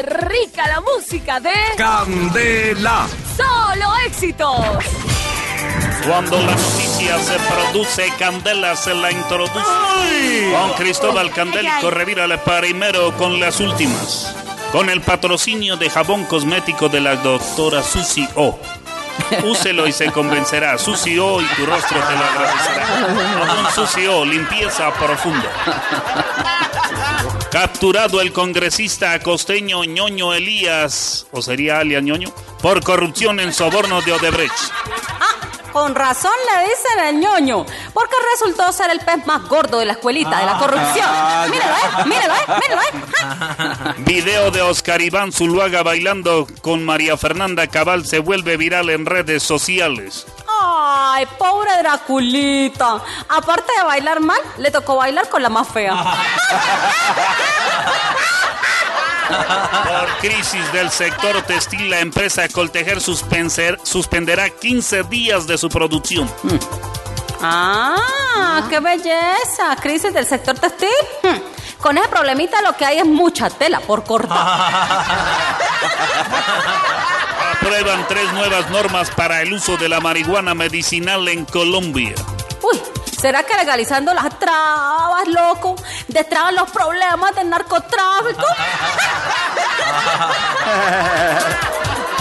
¡Qué rica la música de Candela! Solo Éxitos! Cuando la noticia se produce, Candela se la introduce. Con Cristóbal Candélico, revírale primero con las últimas. Con el patrocinio de jabón cosmético de la doctora Susi O. Úselo y se convencerá. Susi O y tu rostro te lo agradecerá. Jabón Susi O, limpieza profunda. Capturado el congresista costeño ñoño Elías, o sería alias ñoño, por corrupción en soborno de Odebrecht. Con razón le dicen el ñoño, porque resultó ser el pez más gordo de la escuelita de la corrupción. Míralo, eh, míralo, eh, míralo, eh. Video de Oscar Iván Zuluaga bailando con María Fernanda Cabal se vuelve viral en redes sociales. Ay, pobre Draculita. Aparte de bailar mal, le tocó bailar con la más fea. Por crisis del sector textil, la empresa Coltejer suspenderá 15 días de su producción. Ah, qué belleza. Crisis del sector textil. Hmm. Con ese problemita lo que hay es mucha tela por cortar. Aprueban tres nuevas normas para el uso de la marihuana medicinal en Colombia. Uy, ¿será que legalizando las trabas, loco, destraban los problemas del narcotráfico?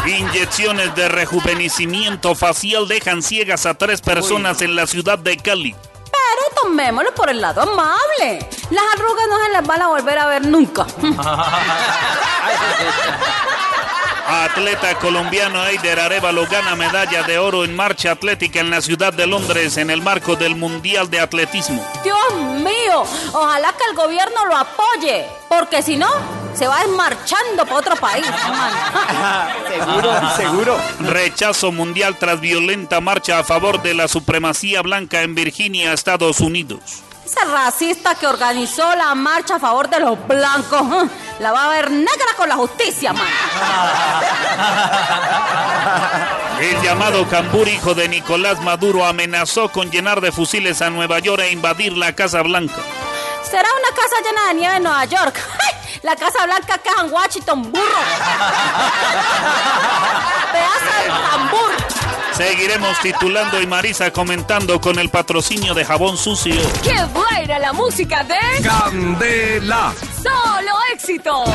Inyecciones de rejuvenecimiento facial dejan ciegas a tres personas en la ciudad de Cali. Pero tomémoslo por el lado amable. Las arrugas no se las van a volver a ver nunca. Atleta colombiano Eider Arevalo gana medalla de oro en marcha atlética en la ciudad de Londres en el marco del Mundial de Atletismo. Dios mío, ojalá que el gobierno lo apoye, porque si no, se va desmarchando para otro país. Seguro, seguro. Rechazo mundial tras violenta marcha a favor de la supremacía blanca en Virginia, Estados Unidos. Ese racista que organizó la marcha a favor de los blancos, ¡eh! la va a ver negra con la justicia, man. El llamado Cambur, hijo de Nicolás Maduro, amenazó con llenar de fusiles a Nueva York e invadir la Casa Blanca. Será una casa llena de nieve en Nueva York. La Casa Blanca acá en Washington, burro. Pedazo de tambor. Seguiremos titulando y Marisa comentando con el patrocinio de jabón sucio. ¡Qué buena la música de Candela! Solo Éxitos!